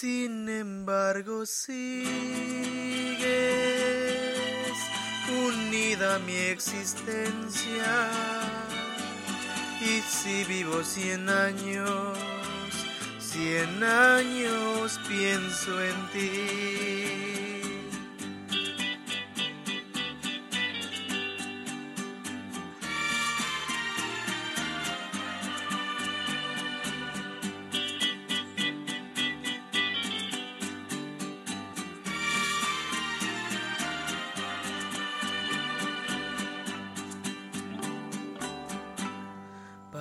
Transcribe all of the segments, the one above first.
sin embargo sigues unida a mi existencia. Y si vivo cien años, cien años pienso en ti.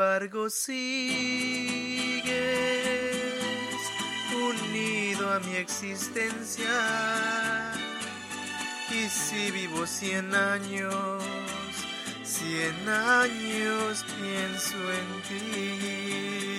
embargo sigues unido a mi existencia. Y si vivo cien años, cien años pienso en ti.